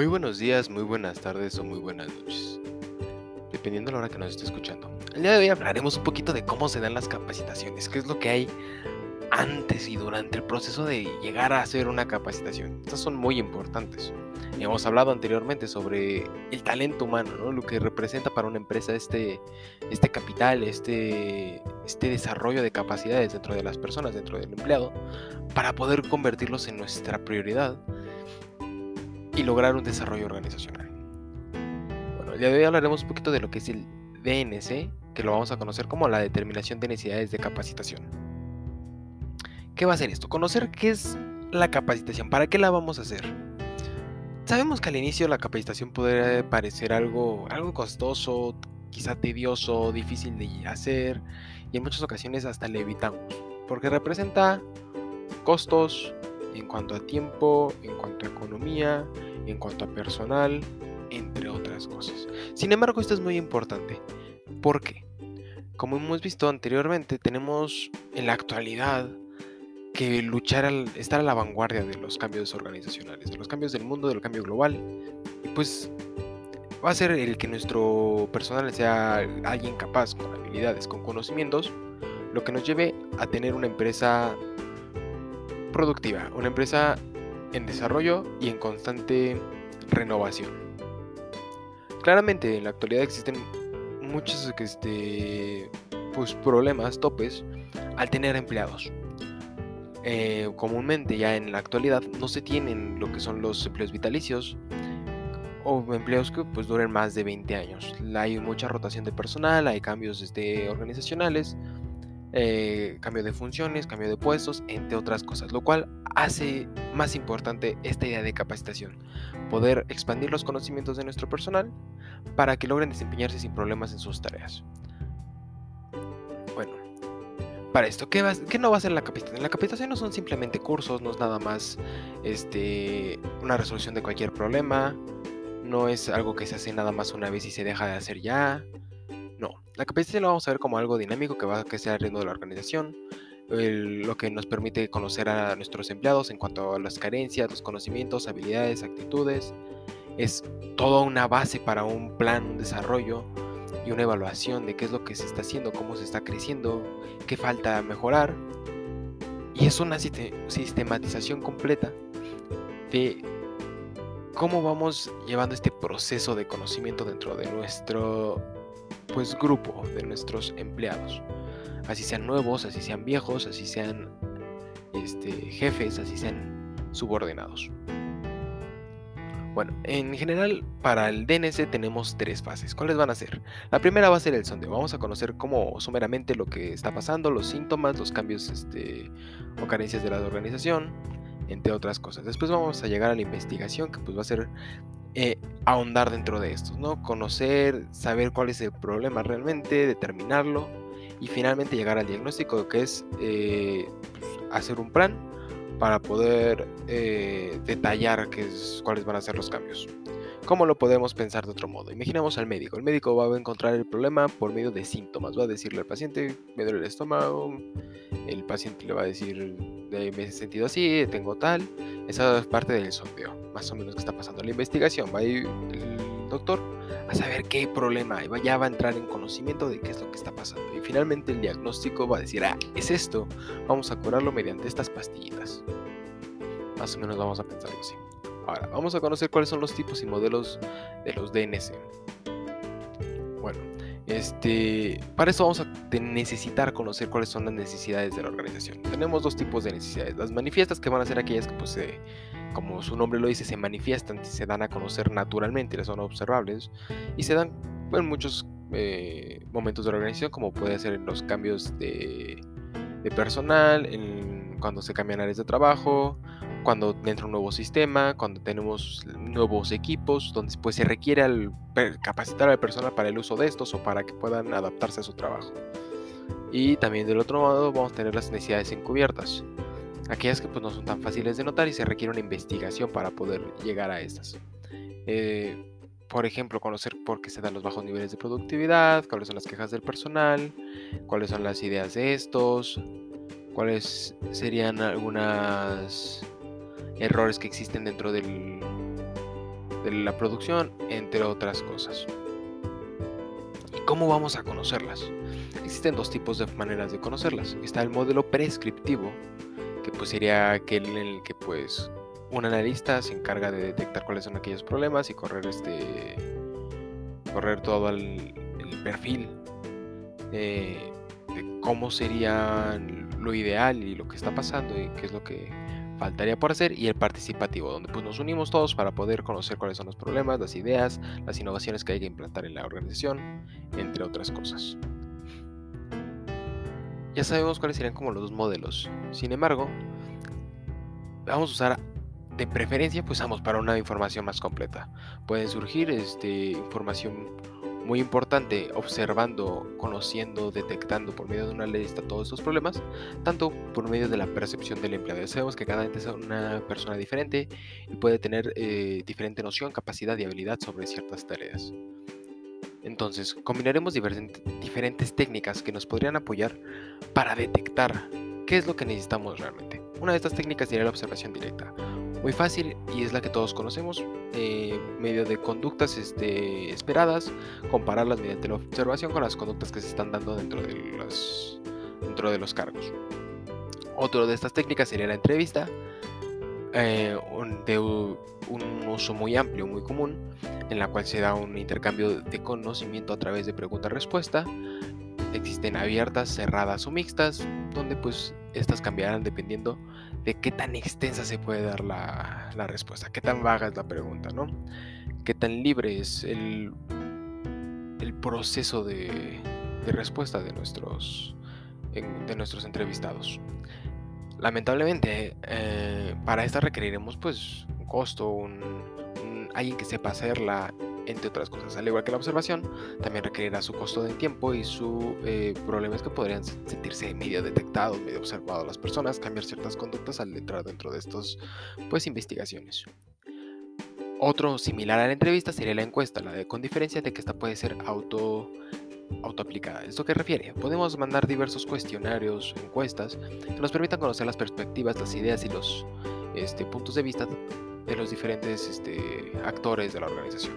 Muy buenos días, muy buenas tardes o muy buenas noches, dependiendo de la hora que nos esté escuchando. El día de hoy hablaremos un poquito de cómo se dan las capacitaciones, qué es lo que hay antes y durante el proceso de llegar a hacer una capacitación. Estas son muy importantes. Hemos hablado anteriormente sobre el talento humano, ¿no? lo que representa para una empresa este, este capital, este, este desarrollo de capacidades dentro de las personas, dentro del empleado, para poder convertirlos en nuestra prioridad lograr un desarrollo organizacional. Bueno, el día de hoy hablaremos un poquito de lo que es el DNC, que lo vamos a conocer como la determinación de necesidades de capacitación. ¿Qué va a hacer esto? Conocer qué es la capacitación, para qué la vamos a hacer. Sabemos que al inicio la capacitación puede parecer algo, algo costoso, quizá tedioso, difícil de hacer y en muchas ocasiones hasta le evitamos, porque representa costos en cuanto a tiempo, en cuanto a economía, en cuanto a personal, entre otras cosas. Sin embargo, esto es muy importante. ¿Por qué? Como hemos visto anteriormente, tenemos en la actualidad que luchar al estar a la vanguardia de los cambios organizacionales, de los cambios del mundo, del cambio global. Y pues va a ser el que nuestro personal sea alguien capaz, con habilidades, con conocimientos, lo que nos lleve a tener una empresa productiva, una empresa en desarrollo y en constante renovación. Claramente en la actualidad existen muchos este, pues, problemas, topes, al tener empleados. Eh, comúnmente ya en la actualidad no se tienen lo que son los empleos vitalicios o empleos que pues duren más de 20 años. Hay mucha rotación de personal, hay cambios este, organizacionales, eh, cambio de funciones, cambio de puestos, entre otras cosas, lo cual hace más importante esta idea de capacitación, poder expandir los conocimientos de nuestro personal para que logren desempeñarse sin problemas en sus tareas. Bueno, para esto, ¿qué, no va a ser la capacitación? La capacitación no son simplemente cursos, no es nada más este, una resolución de cualquier problema, no es algo que se hace nada más una vez y se deja de hacer ya. No, la capacitación lo vamos a ver como algo dinámico que va a crecer al ritmo de la organización, lo que nos permite conocer a nuestros empleados en cuanto a las carencias, los conocimientos, habilidades, actitudes. Es toda una base para un plan, un desarrollo y una evaluación de qué es lo que se está haciendo, cómo se está creciendo, qué falta mejorar. Y es una sistematización completa de cómo vamos llevando este proceso de conocimiento dentro de nuestro pues grupo de nuestros empleados así sean nuevos, así sean viejos, así sean este, jefes, así sean subordinados. Bueno, en general para el DNS tenemos tres fases. ¿Cuáles van a ser? La primera va a ser el sondeo. Vamos a conocer cómo sumeramente lo que está pasando, los síntomas, los cambios este, o carencias de la organización, entre otras cosas. Después vamos a llegar a la investigación, que pues va a ser eh, ahondar dentro de estos, ¿no? Conocer, saber cuál es el problema realmente, determinarlo y finalmente llegar al diagnóstico que es eh, pues, hacer un plan para poder eh, detallar qué es, cuáles van a ser los cambios. ¿Cómo lo podemos pensar de otro modo? Imaginemos al médico. El médico va a encontrar el problema por medio de síntomas. Va a decirle al paciente, me duele el estómago. El paciente le va a decir, me he sentido así, tengo tal. Esa es parte del sondeo, más o menos que está pasando. La investigación, va a el doctor a saber qué problema hay, ya va a entrar en conocimiento de qué es lo que está pasando. Y finalmente el diagnóstico va a decir, ah, es esto, vamos a curarlo mediante estas pastillitas. Más o menos vamos a pensarlo así. Ahora, vamos a conocer cuáles son los tipos y modelos de los DNS. Bueno, este, para eso vamos a necesitar conocer cuáles son las necesidades de la organización. Tenemos dos tipos de necesidades. Las manifiestas que van a ser aquellas que pues, como su nombre lo dice, se manifiestan, se dan a conocer naturalmente, son observables y se dan en muchos eh, momentos de la organización, como puede ser en los cambios de, personal, en, cuando se cambian áreas de trabajo, cuando entra un nuevo sistema, cuando tenemos nuevos equipos, donde pues, se requiere capacitar al personal para el uso de estos o para que puedan adaptarse a su trabajo. Y también del otro lado vamos a tener las necesidades encubiertas aquellas que pues, no son tan fáciles de notar y se requiere una investigación para poder llegar a estas. Eh, por ejemplo, conocer por qué se dan los bajos niveles de productividad, cuáles son las quejas del personal, cuáles son las ideas de estos, cuáles serían algunos errores que existen dentro del, de la producción, entre otras cosas. ¿Y cómo vamos a conocerlas? Existen dos tipos de maneras de conocerlas. Está el modelo prescriptivo, que pues sería aquel en el que pues un analista se encarga de detectar cuáles son aquellos problemas y correr este correr todo el, perfil de cómo sería lo ideal y lo que está pasando y qué es lo que faltaría por hacer y el participativo, donde pues nos unimos todos para poder conocer cuáles son los problemas, las ideas, las innovaciones que hay que implantar en la organización, entre otras cosas. Ya sabemos cuáles serían como los dos modelos. Sin embargo, vamos a usar de preferencia pues vamos para una información más completa. Pueden surgir este, información muy importante observando, conociendo, detectando por medio de una lista todos estos problemas, tanto por medio de la percepción del empleado. sabemos que cada ente es una persona diferente y puede tener eh, diferente noción, capacidad y habilidad sobre ciertas tareas. Entonces, combinaremos diferentes técnicas que nos podrían apoyar para detectar qué es lo que necesitamos realmente. Una de estas técnicas sería la observación directa muy fácil y es la que todos conocemos, eh, medio de conductas este, esperadas, compararlas mediante la observación con las conductas que se están dando dentro de los, dentro de los cargos. Otro de estas técnicas sería la entrevista, eh, de un uso muy amplio, muy común, en la cual se da un intercambio de conocimiento a través de pregunta-respuesta. Existen abiertas, cerradas o mixtas, donde pues estas cambiarán dependiendo de qué tan extensa se puede dar la, respuesta, qué tan vaga es la pregunta, ¿no? Qué tan libre es el, el proceso de, respuesta de nuestros, de nuestros entrevistados. Lamentablemente, eh, para esta requeriremos pues un costo, un, alguien que sepa hacerla, entre otras cosas. Al igual que la observación, también requerirá su costo de tiempo y su eh, problema es que podrían sentirse medio detectados, medio observados las personas, cambiar ciertas conductas al entrar dentro de estos pues investigaciones. Otro similar a la entrevista sería la encuesta, la de, con diferencia de que esta puede ser auto autoaplicada. ¿Esto qué refiere? Podemos mandar diversos cuestionarios, encuestas, que nos permitan conocer las perspectivas, las ideas y los este, puntos de vista de los diferentes este, actores de la organización.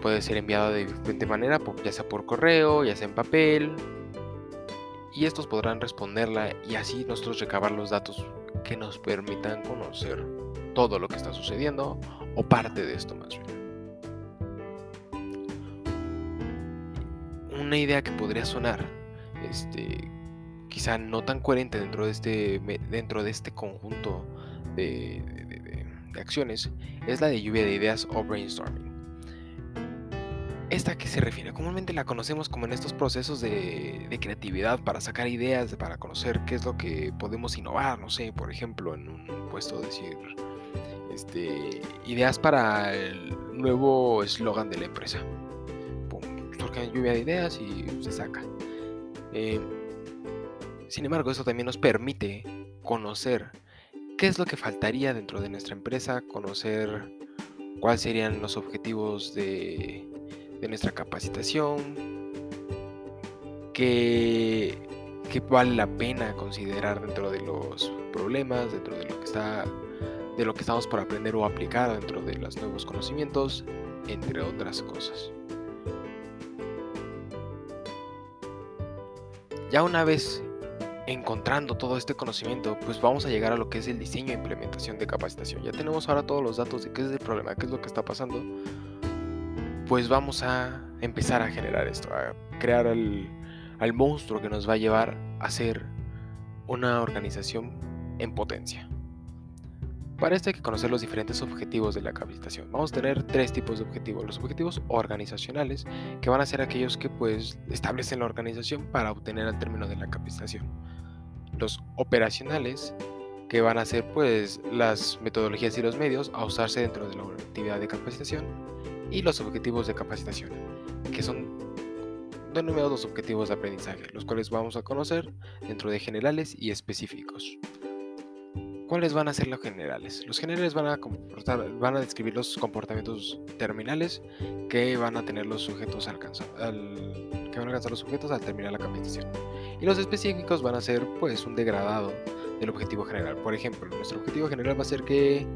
Puede ser enviada de diferente manera, ya sea por correo, ya sea en papel. Y estos podrán responderla y así nosotros recabar los datos que nos permitan conocer todo lo que está sucediendo o parte de esto más bien. Una idea que podría sonar, este, quizá no tan coherente dentro de este, dentro de este conjunto de acciones, es la de lluvia de ideas o brainstorming. ¿Esta que se refiere? Comúnmente la conocemos como en estos procesos de, creatividad para sacar ideas, para conocer qué es lo que podemos innovar, no sé, por ejemplo, en un puesto decir, este, ideas para el nuevo eslogan de la empresa. Pum, surge lluvia de ideas y se saca. Eh, sin embargo, eso también nos permite conocer qué es lo que faltaría dentro de nuestra empresa, conocer cuáles serían los objetivos de de nuestra capacitación, que, que vale la pena considerar dentro de los problemas, dentro de lo que está de lo que estamos por aprender o aplicar dentro de los nuevos conocimientos, entre otras cosas. Ya una vez encontrando todo este conocimiento, pues vamos a llegar a lo que es el diseño e implementación de capacitación. Ya tenemos ahora todos los datos de qué es el problema, qué es lo que está pasando pues vamos a empezar a generar esto, a crear al, monstruo que nos va a llevar a ser una organización en potencia. Para esto hay que conocer los diferentes objetivos de la capacitación. Vamos a tener tres tipos de objetivos. Los objetivos organizacionales, que van a ser aquellos que pues establecen la organización para obtener el término de la capacitación. Los operacionales, que van a ser pues las metodologías y los medios a usarse dentro de la actividad de capacitación y los objetivos de capacitación, que son denominados objetivos de aprendizaje, los cuales vamos a conocer dentro de generales y específicos. ¿Cuáles van a ser los generales? Los generales van a, describir los comportamientos terminales que van a tener los sujetos alcanzar, que van a alcanzar los sujetos al terminar la capacitación. Y los específicos van a ser pues un degradado del objetivo general. Por ejemplo, nuestro objetivo general va a ser que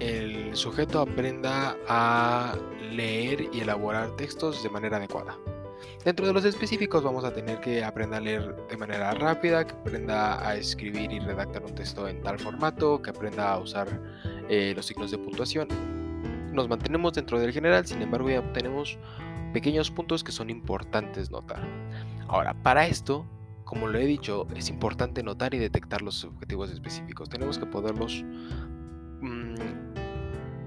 el sujeto aprenda a leer y elaborar textos de manera adecuada. Dentro de los específicos vamos a tener que aprender a leer de manera rápida, que aprenda a escribir y redactar un texto en tal formato, que aprenda a usar eh, los signos de puntuación. Nos mantenemos dentro del general, sin embargo ya tenemos pequeños puntos que son importantes notar. Ahora, para esto, como lo he dicho, es importante notar y detectar los objetivos específicos. Tenemos que poderlos mm,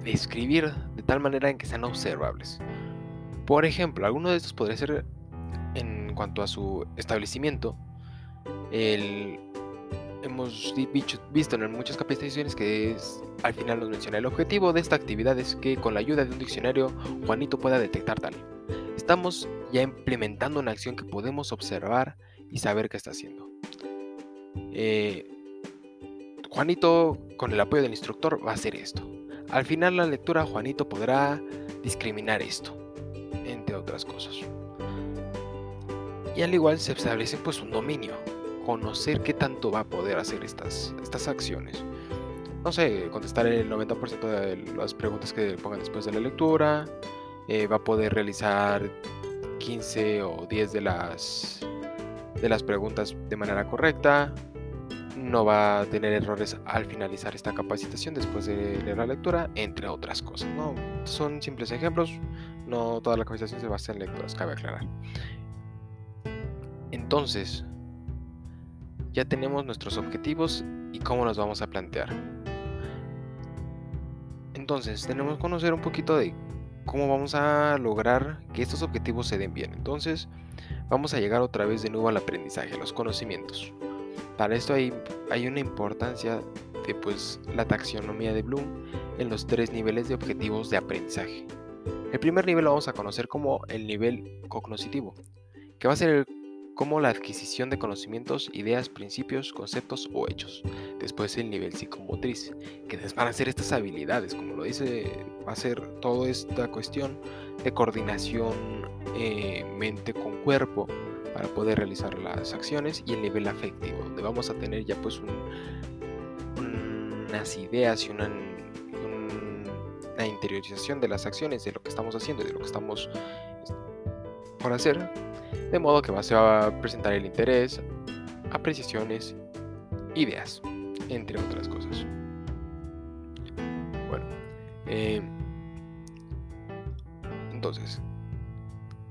describir de tal manera en que sean observables. Por ejemplo, alguno de estos podría ser en cuanto a su establecimiento, hemos visto en muchas capacitaciones que al final nos menciona el objetivo de esta actividad es que con la ayuda de un diccionario Juanito pueda detectar tal. Estamos ya implementando una acción que podemos observar y saber qué está haciendo. Eh, Juanito, con el apoyo del instructor, va a hacer esto. Al final la lectura, Juanito podrá discriminar esto, entre otras cosas. Y al igual se establece pues un dominio, conocer qué tanto va a poder hacer estas, estas acciones. No sé, contestar el 90% de las preguntas que pongan después de la lectura, eh, va a poder realizar 15 o 10 de las, de las preguntas de manera correcta, no va a tener errores al finalizar esta capacitación después de leer la lectura, entre otras cosas. ¿no? Son simples ejemplos, no toda la capacitación se basa en lecturas, cabe aclarar. Entonces, ya tenemos nuestros objetivos y cómo nos vamos a plantear. Entonces, tenemos que conocer un poquito de cómo vamos a lograr que estos objetivos se den bien. Entonces, vamos a llegar otra vez de nuevo al aprendizaje, los conocimientos. Para esto hay, hay una importancia de pues, la taxonomía de Bloom en los tres niveles de objetivos de aprendizaje. El primer nivel lo vamos a conocer como el nivel cognoscitivo, que va a ser como la adquisición de conocimientos, ideas, principios, conceptos o hechos. Después el nivel psicomotriz, que van a ser estas habilidades, como lo dice, va a ser toda esta cuestión de coordinación eh, mente con cuerpo para poder realizar las acciones y el nivel afectivo, donde vamos a tener ya pues unas ideas y una, una interiorización de las acciones, de lo que estamos haciendo y de lo que estamos por hacer de modo que va a presentar el interés, apreciaciones, ideas, entre otras cosas. Bueno, eh, entonces,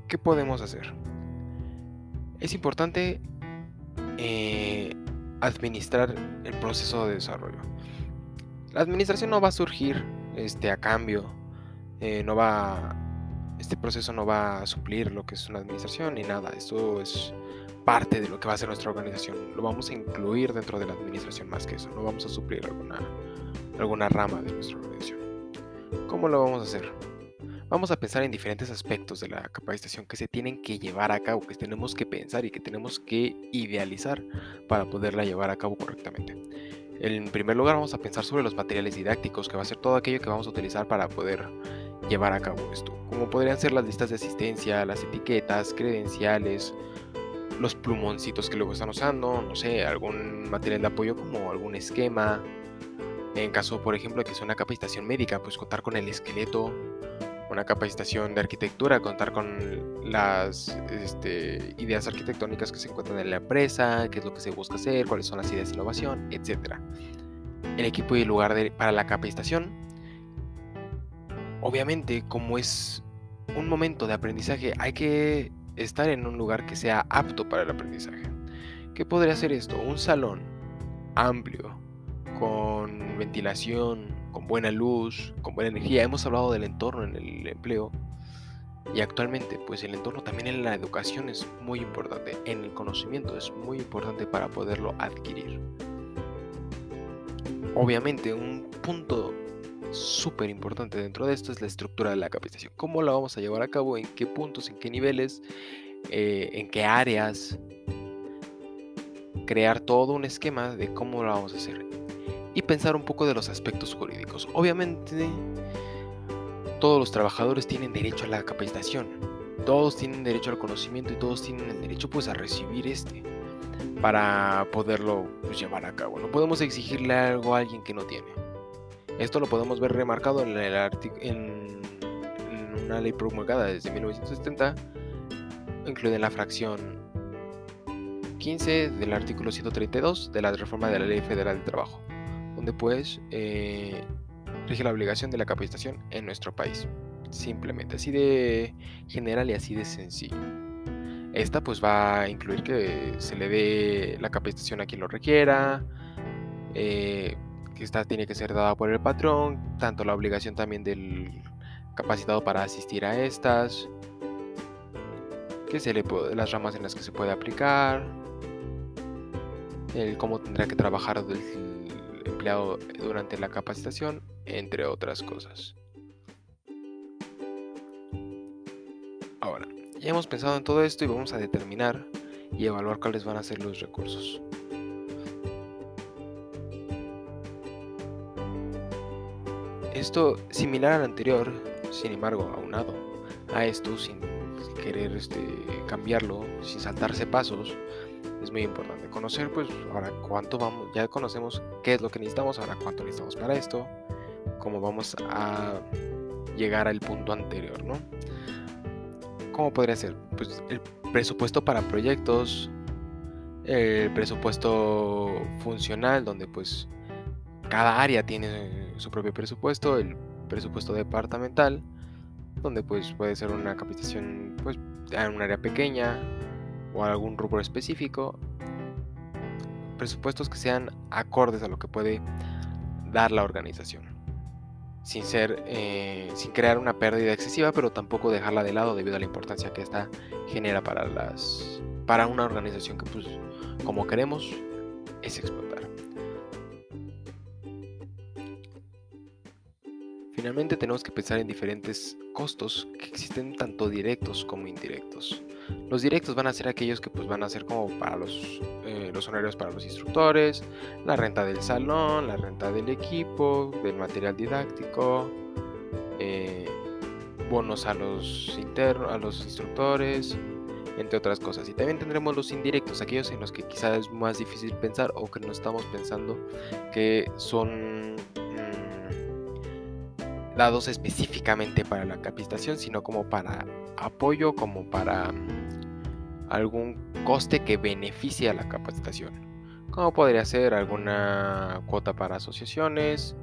¿qué podemos hacer? Es importante eh, administrar el proceso de desarrollo. La administración no va a surgir este, a cambio, eh, no va este proceso no va a suplir lo que es una administración ni nada. Esto es parte de lo que va a ser nuestra organización. Lo vamos a incluir dentro de la administración más que eso. No vamos a suplir alguna, alguna rama de nuestra organización. ¿Cómo lo vamos a hacer? Vamos a pensar en diferentes aspectos de la capacitación que se tienen que llevar a cabo, que tenemos que pensar y que tenemos que idealizar para poderla llevar a cabo correctamente. En primer lugar vamos a pensar sobre los materiales didácticos, que va a ser todo aquello que vamos a utilizar para poder llevar a cabo esto, como podrían ser las listas de asistencia, las etiquetas, credenciales, los plumoncitos que luego están usando, no sé, algún material de apoyo como algún esquema. En caso, por ejemplo, de que sea una capacitación médica, pues contar con el esqueleto, una capacitación de arquitectura, contar con las este, ideas arquitectónicas que se encuentran en la empresa, qué es lo que se busca hacer, cuáles son las ideas de innovación, etc. El equipo y el lugar para la capacitación Obviamente, como es un momento de aprendizaje, hay que estar en un lugar que sea apto para el aprendizaje. ¿Qué podría ser esto? Un salón amplio, con ventilación, con buena luz, con buena energía. Hemos hablado del entorno en el empleo. Y actualmente, pues el entorno también en la educación es muy importante, en el conocimiento es muy importante para poderlo adquirir. Obviamente, un punto súper importante dentro de esto es la estructura de la capacitación. ¿Cómo la vamos a llevar a cabo? ¿En qué puntos? ¿En qué niveles? Eh, ¿En qué áreas? Crear todo un esquema de cómo lo vamos a hacer. Y pensar un poco de los aspectos jurídicos. Obviamente, todos los trabajadores tienen derecho a la capacitación. Todos tienen derecho al conocimiento y todos tienen el derecho pues a recibir este para poderlo pues, llevar a cabo. No podemos exigirle algo a alguien que no tiene. Esto lo podemos ver remarcado en, el en, en una ley promulgada desde 1970, incluida en la fracción 15 del artículo 132 de la reforma de la Ley Federal del Trabajo, donde pues eh, rige la obligación de la capacitación en nuestro país. Simplemente, así de general y así de sencillo. Esta pues va a incluir que se le dé la capacitación a quien lo requiera, eh, que esta tiene que ser dada por el patrón, tanto la obligación también del capacitado para asistir a estas, que se le puede, las ramas en las que se puede aplicar, el cómo tendrá que trabajar el empleado durante la capacitación, entre otras cosas. Ahora, ya hemos pensado en todo esto y vamos a determinar y evaluar cuáles van a ser los recursos. Esto similar al anterior, sin embargo, aunado a esto, sin querer este, cambiarlo, sin saltarse pasos, muy importante conocer, pues ahora cuánto vamos, ya conocemos qué es lo que necesitamos, ahora cuánto necesitamos para esto, cómo vamos a llegar al punto anterior, ¿no? ¿Cómo podría ser? Pues el presupuesto para proyectos, el presupuesto funcional, donde pues cada área tiene su propio presupuesto, el presupuesto departamental, donde pues puede ser una capacitación pues en un área pequeña, o algún rubro específico, presupuestos que sean acordes a lo que puede dar la organización, sin ser, eh, sin crear una pérdida excesiva, pero tampoco dejarla de lado debido a la importancia que esta genera para las, para una organización que, pues, como queremos, es explotar. Finalmente tenemos que pensar en diferentes costos que existen tanto directos como indirectos. Los directos van a ser aquellos que pues van a ser como para los, eh, los honorarios para los instructores, la renta del salón, la renta del equipo, del material didáctico, eh, bonos a los internos, a los instructores, entre otras cosas. Y también tendremos los indirectos, aquellos en los que quizás es más difícil pensar o que no estamos pensando que son dados específicamente para la capacitación, sino como para apoyo, como para mm, algún coste que beneficie a la capacitación. Como podría ser alguna cuota para asociaciones,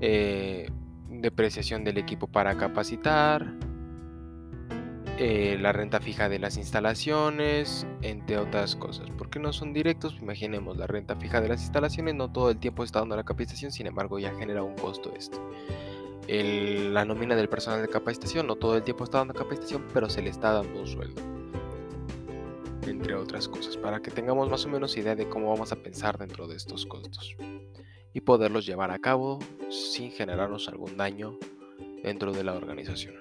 eh, depreciación del equipo para capacitar, eh, la renta fija de las instalaciones, entre otras cosas. Porque no son directos, imaginemos la renta fija de las instalaciones, no todo el tiempo está dando la capacitación, sin embargo ya genera un costo este la nómina del personal de capacitación. No todo el tiempo está dando capacitación, pero se le está dando un sueldo. Entre otras cosas, para que tengamos más o menos idea de cómo vamos a pensar dentro de estos costos y poderlos llevar a cabo sin generarnos algún daño dentro de la organización.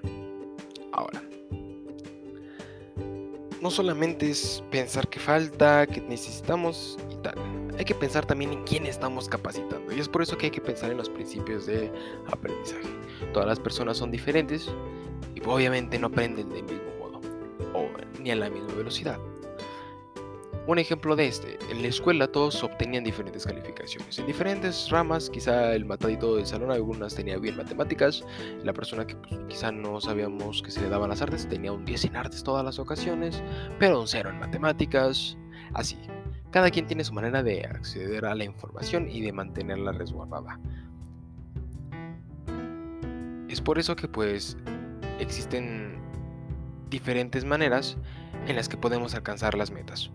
Ahora, no solamente es pensar que falta, que necesitamos y tal hay que pensar también en quién estamos capacitando. Y es por eso que hay que pensar en los principios de aprendizaje. Todas las personas son diferentes y obviamente no aprenden del mismo modo o ni a la misma velocidad. Un ejemplo de este, en la escuela todos obtenían diferentes calificaciones. En diferentes ramas, quizá el matadito del salón, algunas tenía bien matemáticas, la persona que pues, quizá no sabíamos que se le daban las artes tenía un 10 en artes todas las ocasiones, pero un 0 en matemáticas, así. Cada quien tiene su manera de acceder a la información y de mantenerla resguardada. Es por eso que pues existen diferentes maneras en las que podemos alcanzar las metas.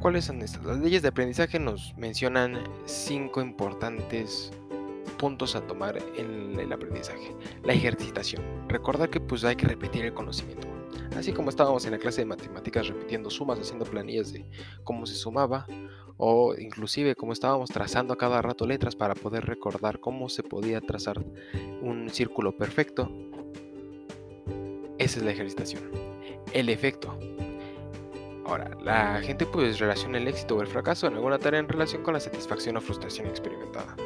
¿Cuáles son estas? Las leyes de aprendizaje nos mencionan cinco importantes puntos a tomar en el aprendizaje. La ejercitación. Recordar que pues hay que repetir el conocimiento. Así como estábamos en la clase de matemáticas repitiendo sumas, haciendo planillas de cómo se sumaba, o inclusive como estábamos trazando a cada rato letras para poder recordar cómo se podía trazar un círculo perfecto, esa es la ejercitación. El efecto. Ahora, la gente pues relaciona el éxito o el fracaso en alguna tarea en relación con la satisfacción o frustración experimentada.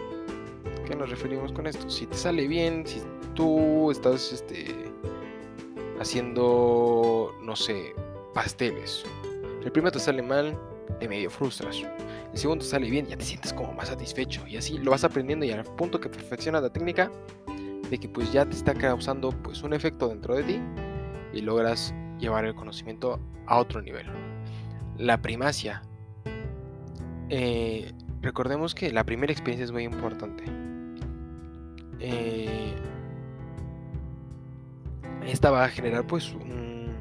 ¿Qué nos referimos con esto? Si te sale bien, si tú estás este, haciendo, no sé, pasteles. El primero te sale mal, te medio frustras. el segundo sale bien, ya te sientes como más satisfecho y así lo vas aprendiendo y al punto que perfeccionas la técnica de que pues ya te está causando pues un efecto dentro de ti y logras llevar el conocimiento a otro nivel. La primacia. Eh, recordemos que la primera experiencia es muy importante. Eh, esta va a generar pues un,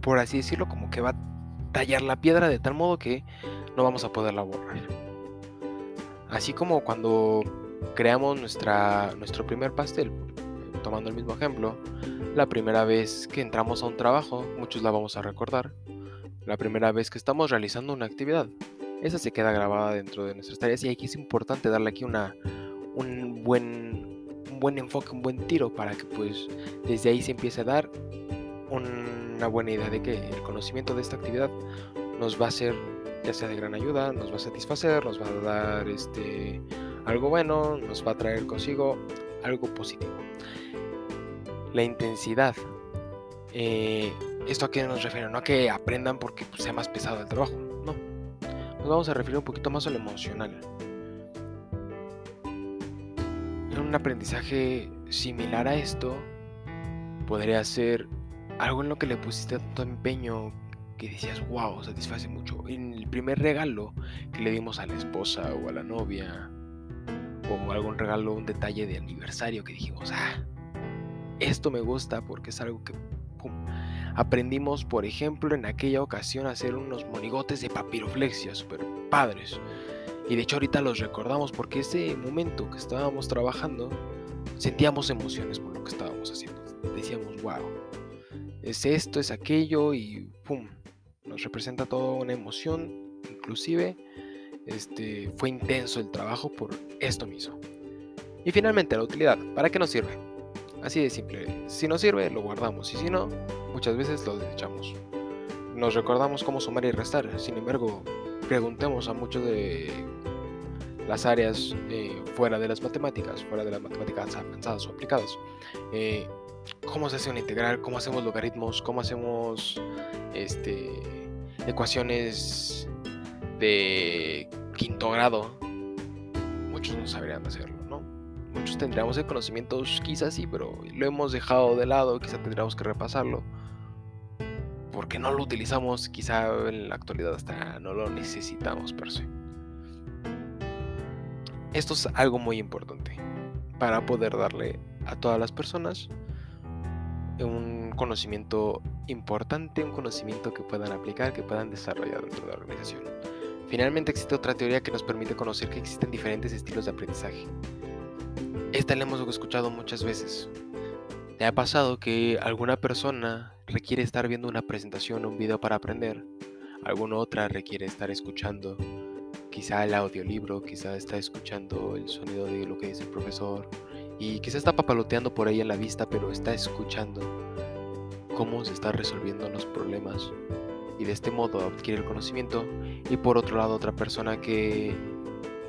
por así decirlo, como que va a tallar la piedra de tal modo que no vamos a poderla borrar. Así como cuando creamos nuestra, nuestro primer pastel, tomando el mismo ejemplo, la primera vez que entramos a un trabajo, muchos la vamos a recordar, la primera vez que estamos realizando una actividad, esa se queda grabada dentro de nuestras tareas y aquí es importante darle aquí una, un, buen, buen enfoque, un buen tiro para que pues desde ahí se empiece a dar una buena idea de que el conocimiento de esta actividad nos va a ser ya sea de gran ayuda, nos va a satisfacer, nos va a dar este algo bueno, nos va a traer consigo algo positivo. La intensidad. Eh, ¿Esto a qué nos refiere? No a que aprendan porque pues, sea más pesado el trabajo, no. Nos vamos a referir un poquito más a lo emocional. Aprendizaje similar a esto podría ser algo en lo que le pusiste tanto empeño que decías, wow, satisface mucho. En el primer regalo que le dimos a la esposa o a la novia, o algún regalo, un detalle de aniversario que dijimos, ah, esto me gusta porque es algo que aprendimos, por ejemplo, en aquella ocasión a hacer unos monigotes de papiroflexia, super padres. Y de hecho ahorita los recordamos porque ese momento que estábamos trabajando, sentíamos emociones por lo que estábamos haciendo. Decíamos, wow, es esto, es aquello y pum, nos representa toda una emoción, inclusive este, fue intenso el trabajo por esto mismo. Y finalmente la utilidad, ¿para qué nos sirve? Así de simple, si nos sirve lo guardamos y si no, muchas veces lo desechamos. Nos recordamos cómo sumar y restar, sin embargo, preguntemos a muchos de las áreas eh, fuera de las matemáticas, fuera de las matemáticas avanzadas o aplicadas. Eh, ¿Cómo se hace una integral? ¿Cómo hacemos logaritmos? ¿Cómo hacemos este, ecuaciones de quinto grado, muchos no sabrían hacerlo, ¿no? Muchos tendríamos el conocimiento, quizás sí, pero lo hemos dejado de lado, quizá tendríamos que repasarlo. Porque no lo utilizamos, quizá en la actualidad hasta no lo necesitamos per se. Esto es algo muy importante para poder darle a todas las personas un conocimiento importante, un conocimiento que puedan aplicar, que puedan desarrollar dentro de la organización. Finalmente existe otra teoría que nos permite conocer que existen diferentes estilos de aprendizaje. Esta la hemos escuchado muchas veces. ¿Te ha pasado que alguna persona requiere estar viendo una presentación o un video para aprender? Alguna otra requiere estar escuchando quizá el audiolibro, quizá está escuchando el sonido de lo que dice el profesor y quizá está papaloteando por ahí en la vista, pero está escuchando cómo se están resolviendo los problemas y de este modo adquiere el conocimiento y por otro lado otra persona que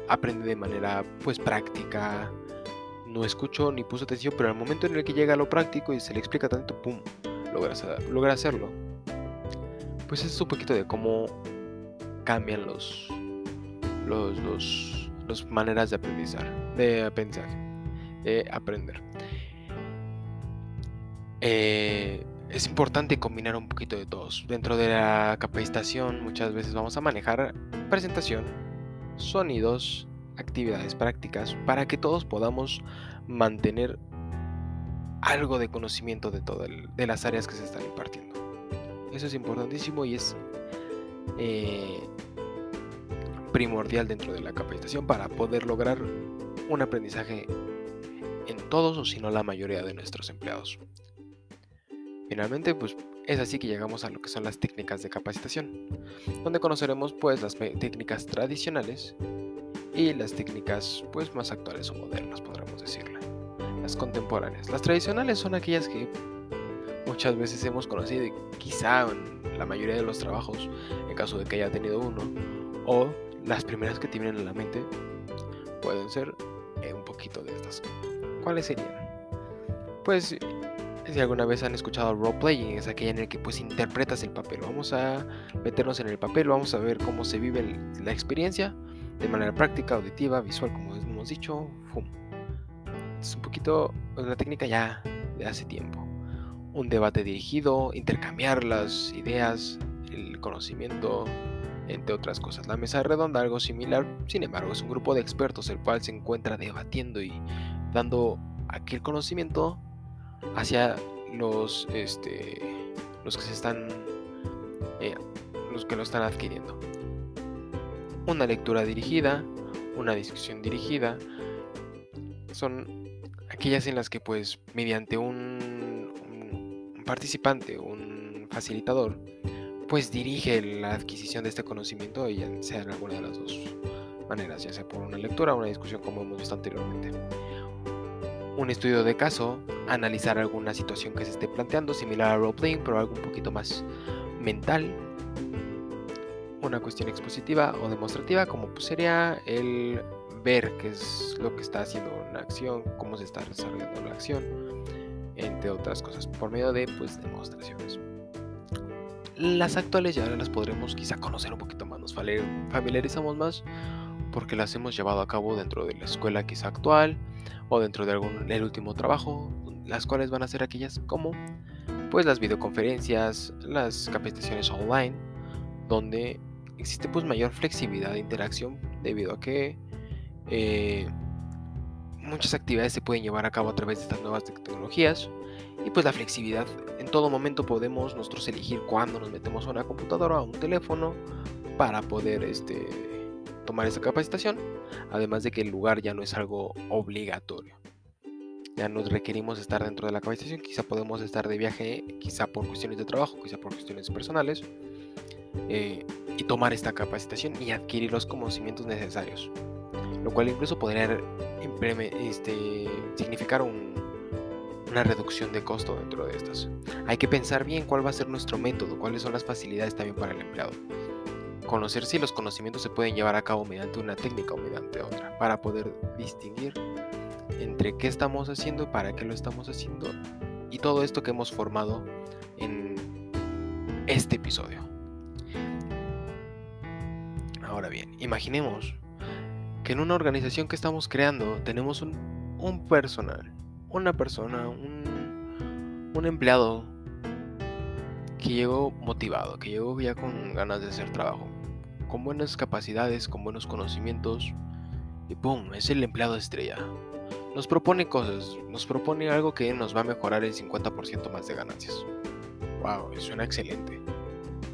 aprende de manera pues práctica no escuchó ni puso atención pero al momento en el que llega a lo práctico y se le explica tanto pum logra, logra hacerlo pues es un poquito de cómo cambian los los, los, maneras de aprendizar de aprendizaje de aprender eh, es importante combinar un poquito de todos. Dentro de la capacitación muchas veces vamos a manejar presentación, sonidos, actividades prácticas para que todos podamos mantener algo de conocimiento de todas de las áreas que se están impartiendo. Eso es importantísimo y es eh, primordial dentro de la capacitación para poder lograr un aprendizaje en todos o si no la mayoría de nuestros empleados. Finalmente, pues es así que llegamos a lo que son las técnicas de capacitación, donde conoceremos pues las técnicas tradicionales y las técnicas pues más actuales o modernas, podríamos decirle. Las contemporáneas. Las tradicionales son aquellas que muchas veces hemos conocido y quizá en la mayoría de los trabajos, en caso de que haya tenido uno, o las primeras que tienen en la mente pueden ser eh, un poquito de estas. ¿Cuáles serían? Pues si alguna vez han escuchado roleplaying, es aquella en el que pues interpretas el papel. Vamos a meternos en el papel, vamos a ver cómo se vive la experiencia de manera práctica, auditiva, visual, como hemos dicho. Es un poquito una técnica ya de hace tiempo. Un debate dirigido, intercambiar las ideas, el conocimiento, entre otras cosas. La mesa redonda, algo similar, sin embargo, es un grupo de expertos el cual se encuentra debatiendo y dando aquel conocimiento hacia los, este, los que se están, eh, los que lo están adquiriendo. Una lectura dirigida, una discusión dirigida, son aquellas en las que pues mediante un, participante, un facilitador, pues dirige la adquisición de este conocimiento, ya sea en alguna de las dos maneras, ya sea por una lectura o una discusión como hemos visto anteriormente. Un estudio de caso, analizar alguna situación que se esté planteando, similar a roleplaying, pero algo un poquito más mental. Una cuestión expositiva o demostrativa, como pues sería el ver qué es lo que está haciendo una acción, cómo se está desarrollando la acción, entre otras cosas, por medio de pues demostraciones. Las actuales ya las podremos quizá conocer un poquito más, nos familiarizamos más porque las hemos llevado a cabo dentro de la escuela quizá actual o dentro de algún el último trabajo, las cuales van a ser aquellas como pues las videoconferencias, las capacitaciones online, donde existe pues mayor flexibilidad de interacción debido a que eh, muchas actividades se pueden llevar a cabo a través de estas nuevas tecnologías y pues la flexibilidad. En todo momento podemos nosotros elegir cuándo nos metemos a una computadora o a un teléfono para poder este, tomar esa capacitación. Además de que el lugar ya no es algo obligatorio. Ya nos requerimos estar dentro de la capacitación. Quizá podemos estar de viaje, quizá por cuestiones de trabajo, quizá por cuestiones personales. Eh, y tomar esta capacitación y adquirir los conocimientos necesarios. Lo cual incluso podría este, significar un, una reducción de costo dentro de estas. Hay que pensar bien cuál va a ser nuestro método, cuáles son las facilidades también para el empleado. Conocer si los conocimientos se pueden llevar a cabo mediante una técnica o mediante otra, para poder distinguir entre qué estamos haciendo, para qué lo estamos haciendo y todo esto que hemos formado en este episodio. Bien, imaginemos que en una organización que estamos creando tenemos un, un personal una persona, un, un empleado que llegó motivado, que llegó ya con ganas de hacer trabajo, con buenas capacidades, con buenos conocimientos, y ¡pum! Es el empleado estrella. Nos propone cosas, nos propone algo que nos va a mejorar el 50% más de ganancias. ¡Wow! Suena excelente.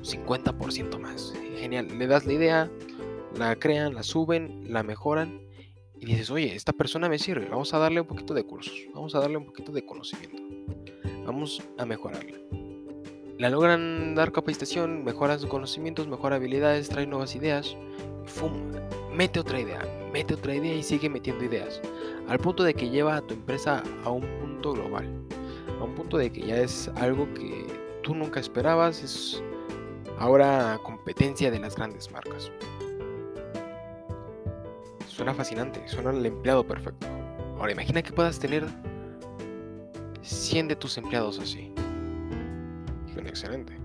50% más. Genial. Le das la idea, la crean, la suben, la mejoran y dices, oye, esta persona me sirve, vamos a darle un poquito de cursos, vamos a darle un poquito de conocimiento, vamos a mejorarla. La logran dar capacitación, mejoran sus conocimientos, mejora habilidades, trae nuevas ideas, ¡fum! Mete otra idea, mete otra idea y sigue metiendo ideas, al punto de que lleva a tu empresa a un punto global, a un punto de que ya es algo que tú nunca esperabas, es ahora competencia de las grandes marcas. Suena fascinante, suena el empleado perfecto. Ahora imagina que puedas tener 100 de tus empleados así. Suena excelente.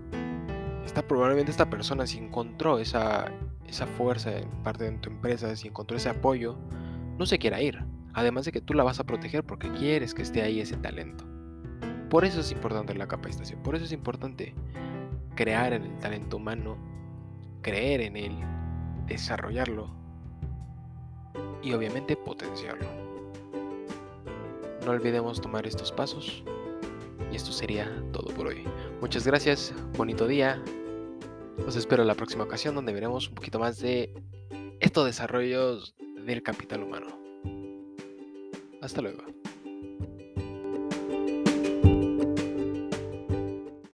Está probablemente esta persona si encontró esa, esa fuerza en parte de tu empresa, si encontró ese apoyo, no se quiera ir. Además de que tú la vas a proteger porque quieres que esté ahí ese talento. Por eso es importante la capacitación, por eso es importante crear en el talento humano, creer en él, desarrollarlo y obviamente potenciarlo. No olvidemos tomar estos pasos y esto sería todo por hoy. Muchas gracias, bonito día. Los espero la próxima ocasión donde veremos un poquito más de estos desarrollos del capital humano. Hasta luego.